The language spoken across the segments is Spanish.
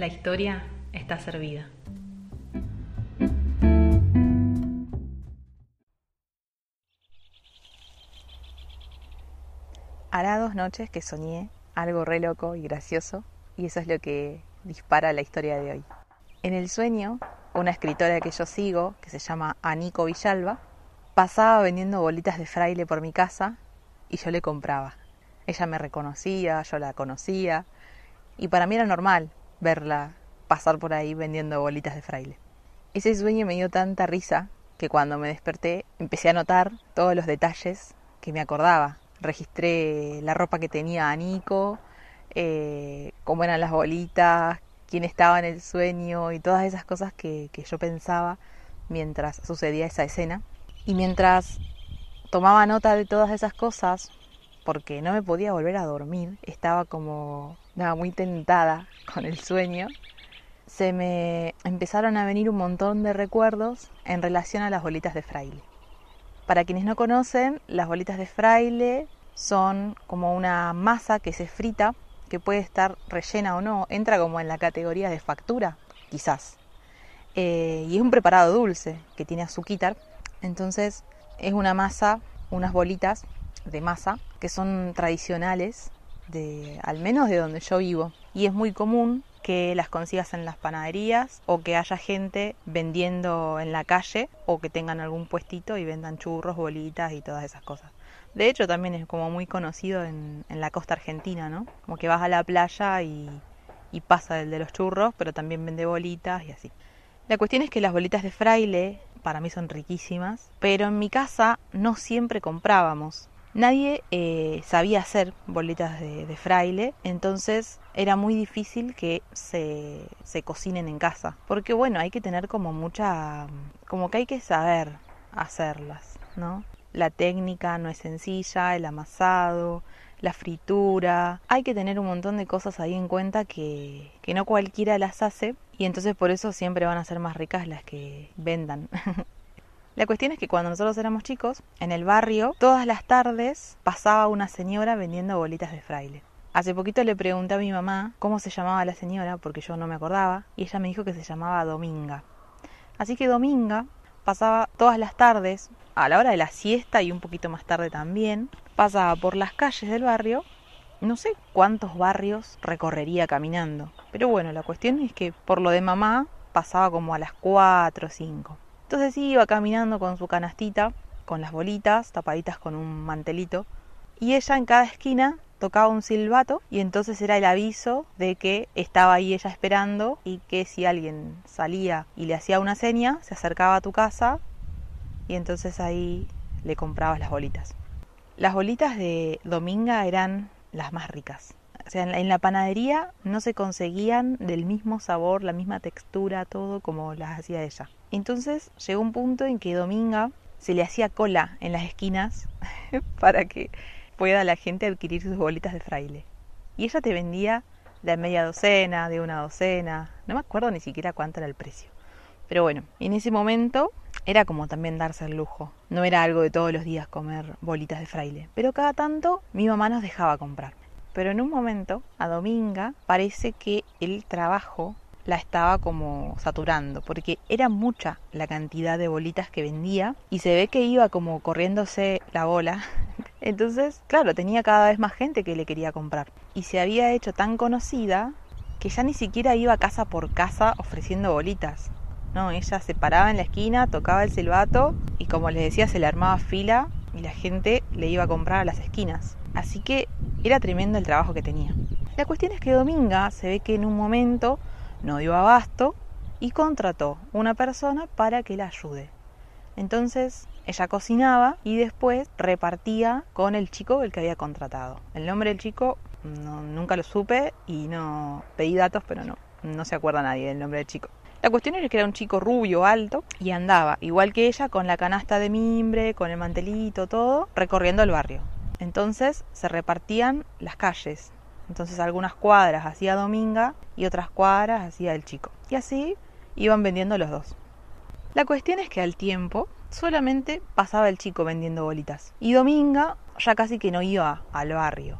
La historia está servida. Hará dos noches que soñé algo re loco y gracioso y eso es lo que dispara la historia de hoy. En el sueño, una escritora que yo sigo, que se llama Anico Villalba, pasaba vendiendo bolitas de fraile por mi casa y yo le compraba. Ella me reconocía, yo la conocía y para mí era normal verla pasar por ahí vendiendo bolitas de fraile. Ese sueño me dio tanta risa que cuando me desperté empecé a notar todos los detalles que me acordaba. Registré la ropa que tenía Anico, eh, cómo eran las bolitas, quién estaba en el sueño y todas esas cosas que, que yo pensaba mientras sucedía esa escena. Y mientras tomaba nota de todas esas cosas, porque no me podía volver a dormir, estaba como nada, muy tentada con el sueño, se me empezaron a venir un montón de recuerdos en relación a las bolitas de fraile. Para quienes no conocen, las bolitas de fraile son como una masa que se frita, que puede estar rellena o no, entra como en la categoría de factura, quizás. Eh, y es un preparado dulce que tiene azuquitar entonces es una masa, unas bolitas de masa que son tradicionales al menos de donde yo vivo y es muy común que las consigas en las panaderías o que haya gente vendiendo en la calle o que tengan algún puestito y vendan churros, bolitas y todas esas cosas. De hecho también es como muy conocido en, la costa argentina, ¿no? Como que vas a la playa y, y pasa el de los churros, pero también vende bolitas y así. La cuestión es que las bolitas de fraile para mí son riquísimas, pero en mi casa no siempre comprábamos. Nadie eh, sabía hacer bolitas de, fraile, entonces era muy difícil que se, se cocinen en casa, porque bueno, hay que tener como mucha, como que hay que saber hacerlas, ¿no? La técnica no es sencilla, el amasado, la fritura. Hay que tener un montón de cosas ahí en cuenta que, que no cualquiera las hace y entonces por eso siempre van a ser más ricas las que vendan. La cuestión es que cuando nosotros éramos chicos, en el barrio, todas las tardes pasaba una señora vendiendo bolitas de fraile. Hace poquito le pregunté a mi mamá cómo se llamaba la señora, porque yo no me acordaba, y ella me dijo que se llamaba Dominga. Así que Dominga pasaba todas las tardes, a la hora de la siesta y un poquito más tarde también, pasaba por las calles del barrio, no sé cuántos barrios recorrería caminando, pero bueno, la cuestión es que por lo de mamá pasaba como a las 4 o 5. Entonces iba caminando con su canastita, con las bolitas tapaditas con un mantelito, y ella en cada esquina tocaba un silbato y entonces era el aviso de que estaba ahí ella esperando y que si alguien salía y le hacía una seña, se acercaba a tu casa y entonces ahí le comprabas las bolitas. Las bolitas de Dominga eran las más ricas. O sea, en la panadería no se conseguían del mismo sabor, la misma textura, todo como las hacía ella. Entonces llegó un punto en que Dominga se le hacía cola en las esquinas para que pueda la gente adquirir sus bolitas de fraile. Y ella te vendía de media docena, de una docena, no me acuerdo ni siquiera cuánto era el precio. Pero bueno, en ese momento era como también darse el lujo. No era algo de todos los días comer bolitas de fraile. Pero cada tanto mi mamá nos dejaba comprar. Pero en un momento, a Dominga, parece que el trabajo la estaba como saturando, porque era mucha la cantidad de bolitas que vendía y se ve que iba como corriéndose la bola. Entonces, claro, tenía cada vez más gente que le quería comprar. Y se había hecho tan conocida que ya ni siquiera iba casa por casa ofreciendo bolitas. No, ella se paraba en la esquina, tocaba el silbato y como les decía, se le armaba fila y la gente le iba a comprar a las esquinas. Así que era tremendo el trabajo que tenía. La cuestión es que Dominga se ve que en un momento no dio abasto y contrató una persona para que la ayude. Entonces ella cocinaba y después repartía con el chico el que había contratado. El nombre del chico nunca lo supe y no pedí datos, pero no, no se acuerda nadie del nombre del chico. La cuestión era que era un chico rubio, alto, y andaba, igual que ella, con la canasta de mimbre, con el mantelito, todo, recorriendo el barrio. Entonces se repartían las calles, entonces algunas cuadras hacía Dominga y otras cuadras hacía el chico. Y así iban vendiendo los dos. La cuestión es que al tiempo solamente pasaba el chico vendiendo bolitas. Y Dominga ya casi que no iba al barrio.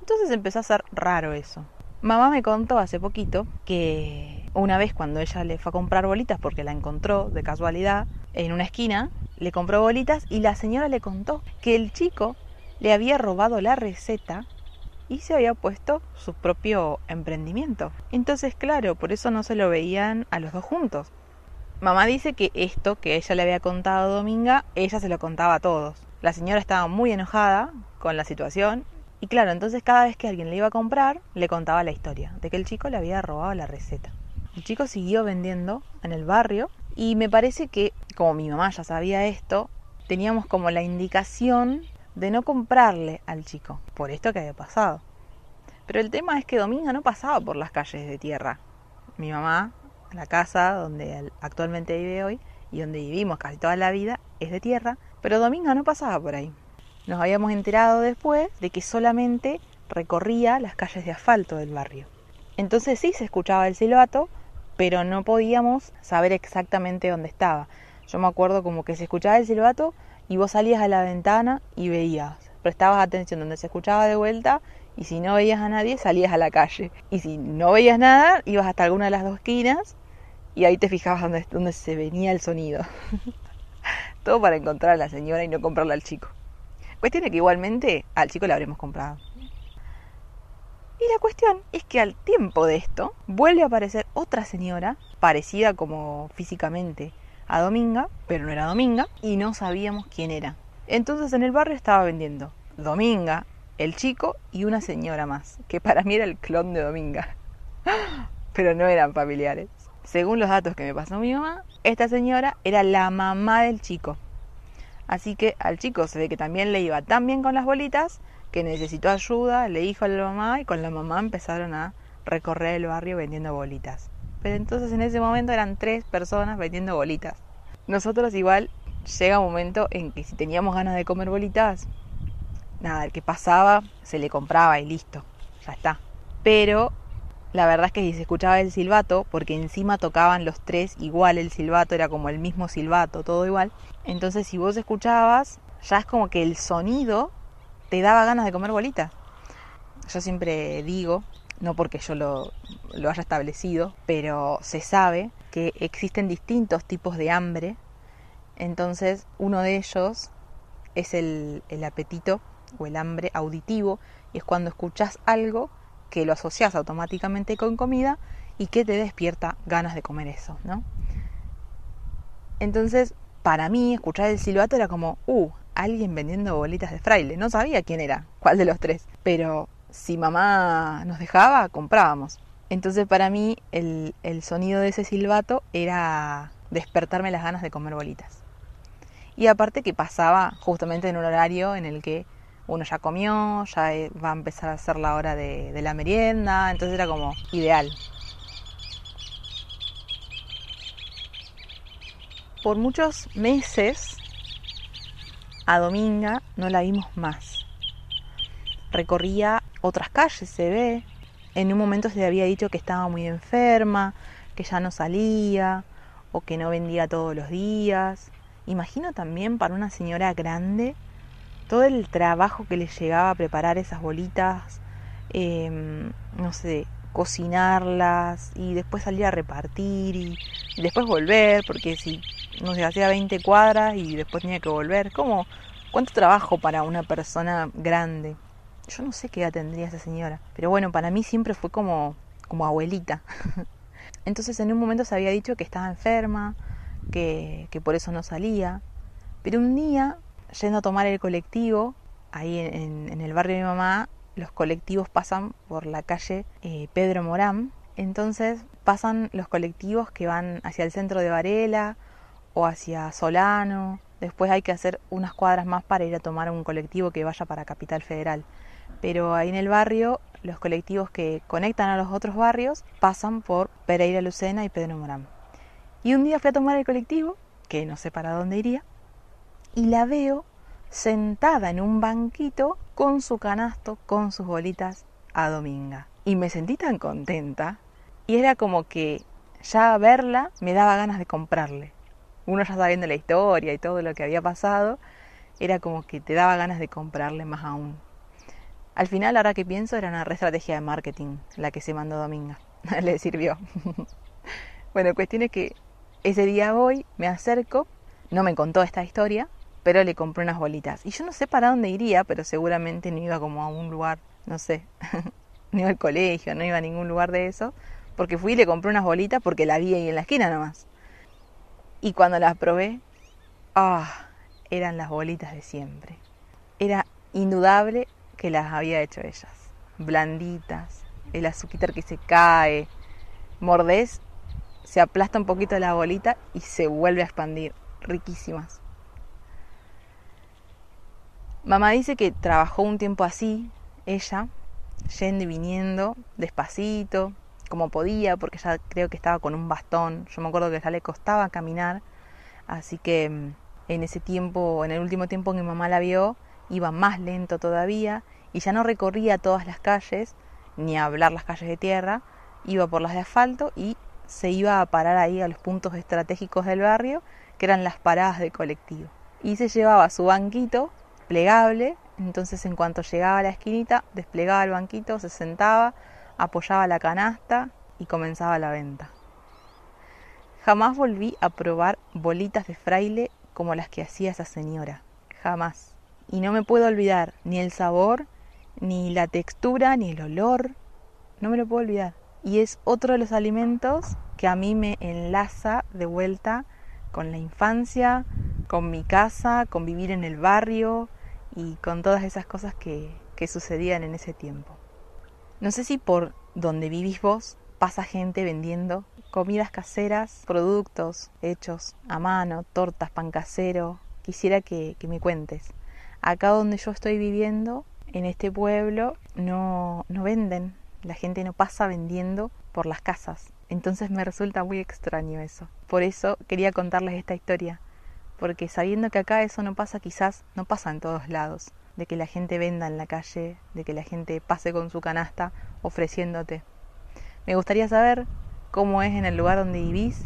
Entonces empezó a ser raro eso. Mamá me contó hace poquito que una vez cuando ella le fue a comprar bolitas porque la encontró de casualidad en una esquina, le compró bolitas y la señora le contó que el chico le había robado la receta y se había puesto su propio emprendimiento. Entonces, claro, por eso no se lo veían a los dos juntos. Mamá dice que esto que ella le había contado a Dominga, ella se lo contaba a todos. La señora estaba muy enojada con la situación y claro, entonces cada vez que alguien le iba a comprar, le contaba la historia de que el chico le había robado la receta. El chico siguió vendiendo en el barrio y me parece que, como mi mamá ya sabía esto, teníamos como la indicación de no comprarle al chico por esto que había pasado. Pero el tema es que Dominga no pasaba por las calles de tierra. Mi mamá, la casa donde actualmente vive hoy y donde vivimos casi toda la vida, es de tierra, pero Dominga no pasaba por ahí. Nos habíamos enterado después de que solamente recorría las calles de asfalto del barrio. Entonces sí se escuchaba el silbato, pero no podíamos saber exactamente dónde estaba. Yo me acuerdo como que se escuchaba el silbato y vos salías a la ventana y veías, prestabas atención donde se escuchaba de vuelta y si no veías a nadie salías a la calle. Y si no veías nada, ibas hasta alguna de las dos esquinas y ahí te fijabas dónde, se venía el sonido. Todo para encontrar a la señora y no comprarle al chico. Cuestión es que igualmente al chico le habremos comprado. Y la cuestión es que al tiempo de esto vuelve a aparecer otra señora, parecida como físicamente a Dominga, pero no era Dominga, y no sabíamos quién era. Entonces en el barrio estaba vendiendo Dominga, el chico y una señora más, que para mí era el clon de Dominga. Pero no eran familiares. Según los datos que me pasó mi mamá, esta señora era la mamá del chico. Así que al chico se ve que también le iba tan bien con las bolitas que necesitó ayuda, le dijo a la mamá y con la mamá empezaron a recorrer el barrio vendiendo bolitas. Pero entonces en ese momento eran tres personas vendiendo bolitas. Nosotros igual llega un momento en que si teníamos ganas de comer bolitas, nada, el que pasaba se le compraba y listo, ya está. Pero la verdad es que si se escuchaba el silbato, porque encima tocaban los tres igual el silbato, era como el mismo silbato, todo igual. Entonces si vos escuchabas, ya es como que el sonido te daba ganas de comer bolitas. Yo siempre digo, no porque yo lo, haya establecido, pero se sabe que existen distintos tipos de hambre. Entonces, uno de ellos es el, el apetito o el hambre auditivo, y es cuando escuchas algo que lo asocias automáticamente con comida y que te despierta ganas de comer eso, ¿no? Entonces, para mí, escuchar el silbato era como, uh, alguien vendiendo bolitas de fraile. No sabía quién era, cuál de los tres, pero si mamá nos dejaba, comprábamos. Entonces para mí el, sonido de ese silbato era despertarme las ganas de comer bolitas. Y aparte que pasaba justamente en un horario en el que uno ya comió, ya eh, va a empezar a ser la hora de la merienda, entonces era como ideal. Por muchos meses a Dominga no la vimos más. Recorría otras calles, se ve. En un momento se le había dicho que estaba muy enferma, que ya no salía o que no vendía todos los días. Imagino también para una señora grande todo el trabajo que le llegaba a preparar esas bolitas, em, no sé, cocinarlas y después salir a repartir y, y después volver, porque si no sé, hacía 20 cuadras y después tenía que volver. ¿Cómo? ¿Cuánto trabajo para una persona grande? Yo no sé qué edad tendría esa señora, pero bueno, para mí siempre fue como, como abuelita. Entonces en un momento se había dicho que estaba enferma, que, que por eso no salía, pero un día, yendo a tomar el colectivo, ahí en, el barrio de mi mamá, los colectivos pasan por la calle eh, Pedro Morán, entonces pasan los colectivos que van hacia el centro de Varela o hacia Solano. Después hay que hacer unas cuadras más para ir a tomar un colectivo que vaya para Capital Federal. Pero ahí en el barrio, los colectivos que conectan a los otros barrios pasan por Pereira Lucena y Pedro Morán. Y un día fui a tomar el colectivo, que no sé para dónde iría, y la veo sentada en un banquito con su canasto, con sus bolitas a Dominga. Y me sentí tan contenta. Y era como que ya verla me daba ganas de comprarle uno ya sabiendo la historia y todo lo que había pasado, era como que te daba ganas de comprarle más aún. Al final, ahora que pienso, era una re estrategia de marketing la que se mandó Dominga. Le sirvió. bueno, cuestión es que ese día voy, me acerco, no me contó esta historia, pero le compré unas bolitas. Y yo no sé para dónde iría, pero seguramente no iba como a un lugar, no sé, no iba al colegio, no iba a ningún lugar de eso, porque fui y le compré unas bolitas porque la vi ahí en la esquina nomás. Y cuando las probé, ah, eran las bolitas de siempre. Era indudable que las había hecho ellas. Blanditas, el azuquitar que se cae, mordés, se aplasta un poquito la bolita y se vuelve a expandir. Riquísimas. Mamá dice que trabajó un tiempo así, ella, yendo y viniendo, despacito, como podía, porque ya creo que estaba con un bastón. Yo me acuerdo que ya le costaba caminar, así que mm, en ese tiempo, en el último tiempo que mi mamá la vio, iba más lento todavía y ya no recorría todas las calles, ni a hablar las calles de tierra, iba por las de asfalto y se iba a parar ahí a los puntos estratégicos del barrio, que eran las paradas de colectivo. Y se llevaba su banquito plegable, entonces en cuanto llegaba a la esquinita, desplegaba el banquito, se sentaba, apoyaba la canasta y comenzaba la venta. Jamás volví a probar bolitas de fraile como las que hacía esa señora. Jamás. Y no me puedo olvidar ni el sabor, ni la textura, ni el olor. No me lo puedo olvidar. Y es otro de los alimentos que a mí me enlaza de vuelta con la infancia, con mi casa, con vivir en el barrio y con todas esas cosas que, que sucedían en ese tiempo. No sé si por donde vivís vos pasa gente vendiendo comidas caseras, productos hechos a mano, tortas, pan casero. Quisiera que, me cuentes. Acá donde yo estoy viviendo, en este pueblo, no, no venden. La gente no pasa vendiendo por las casas. Entonces me resulta muy extraño eso. Por eso quería contarles esta historia. Porque sabiendo que acá eso no pasa, quizás no pasa en todos lados de que la gente venda en la calle, de que la gente pase con su canasta ofreciéndote. Me gustaría saber cómo es en el lugar donde vivís,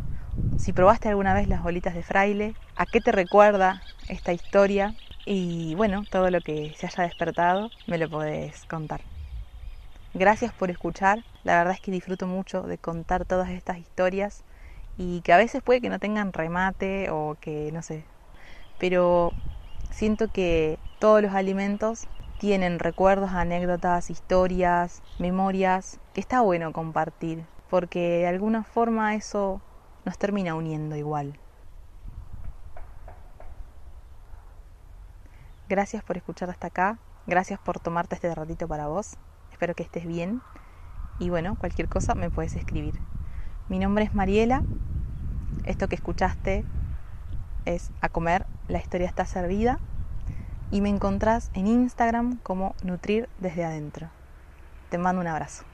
si probaste alguna vez las bolitas de fraile, a qué te recuerda esta historia y bueno, todo lo que se haya despertado me lo podés contar. Gracias por escuchar, la verdad es que disfruto mucho de contar todas estas historias y que a veces puede que no tengan remate o que no sé, pero siento que todos los alimentos tienen recuerdos, anécdotas, historias, memorias que está bueno compartir, porque de alguna forma eso nos termina uniendo igual. Gracias por escuchar hasta acá, gracias por tomarte este ratito para vos, espero que estés bien y bueno, cualquier cosa me puedes escribir. Mi nombre es Mariela, esto que escuchaste es a comer, la historia está servida y me encontrás en Instagram como Nutrir desde adentro. Te mando un abrazo.